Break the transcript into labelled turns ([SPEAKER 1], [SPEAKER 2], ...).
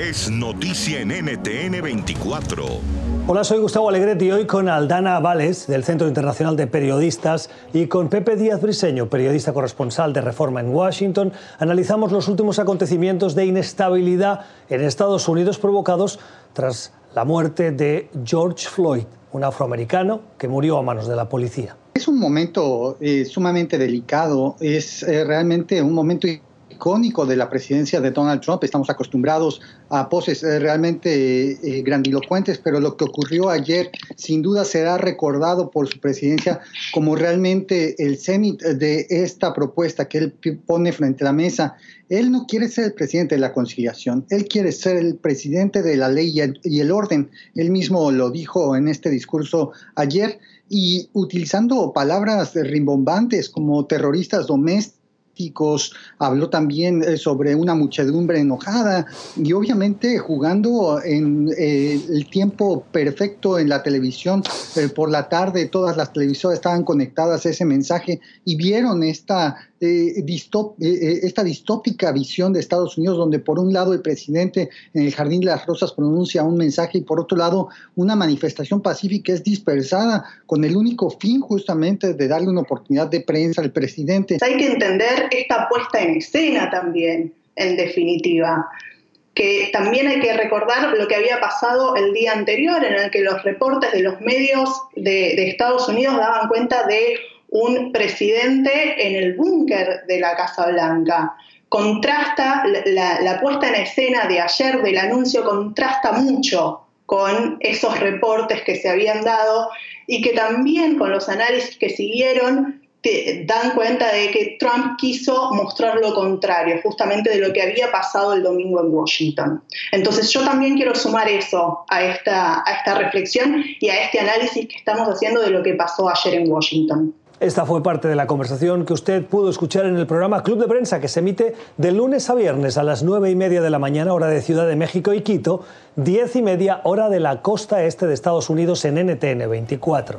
[SPEAKER 1] es noticia en NTN 24.
[SPEAKER 2] Hola, soy Gustavo Alegretti y hoy con Aldana Vales del Centro Internacional de Periodistas y con Pepe Díaz Briseño, periodista corresponsal de Reforma en Washington, analizamos los últimos acontecimientos de inestabilidad en Estados Unidos provocados tras la muerte de George Floyd, un afroamericano que murió a manos de la policía.
[SPEAKER 3] Es un momento eh, sumamente delicado, es eh, realmente un momento icónico de la presidencia de Donald Trump. Estamos acostumbrados a poses eh, realmente eh, grandilocuentes, pero lo que ocurrió ayer sin duda será recordado por su presidencia como realmente el cenit de esta propuesta que él pone frente a la mesa. Él no quiere ser el presidente de la conciliación, él quiere ser el presidente de la ley y el orden. Él mismo lo dijo en este discurso ayer y utilizando palabras rimbombantes como terroristas domésticos habló también eh, sobre una muchedumbre enojada y obviamente jugando en eh, el tiempo perfecto en la televisión eh, por la tarde, todas las televisoras estaban conectadas a ese mensaje y vieron esta eh, esta distópica visión de Estados Unidos, donde por un lado el presidente en el Jardín de las Rosas pronuncia un mensaje y por otro lado una manifestación pacífica es dispersada con el único fin justamente de darle una oportunidad de prensa al presidente.
[SPEAKER 4] Hay que entender esta puesta en escena también, en definitiva que también hay que recordar lo que había pasado el día anterior, en el que los reportes de los medios de, de Estados Unidos daban cuenta de un presidente en el búnker de la Casa Blanca. Contrasta la, puesta en escena de ayer del anuncio, contrasta mucho con esos reportes que se habían dado y que también con los análisis que siguieron te dan cuenta de que Trump quiso mostrar lo contrario, justamente de lo que había pasado el domingo en Washington. Entonces yo también quiero sumar eso a esta, a esta reflexión y a este análisis que estamos haciendo de lo que pasó ayer en Washington.
[SPEAKER 2] Esta fue parte de la conversación que usted pudo escuchar en el programa Club de Prensa que se emite de lunes a viernes a las nueve y media de la mañana, hora de Ciudad de México y Quito, diez y media, hora de la costa este de Estados Unidos en NTN 24.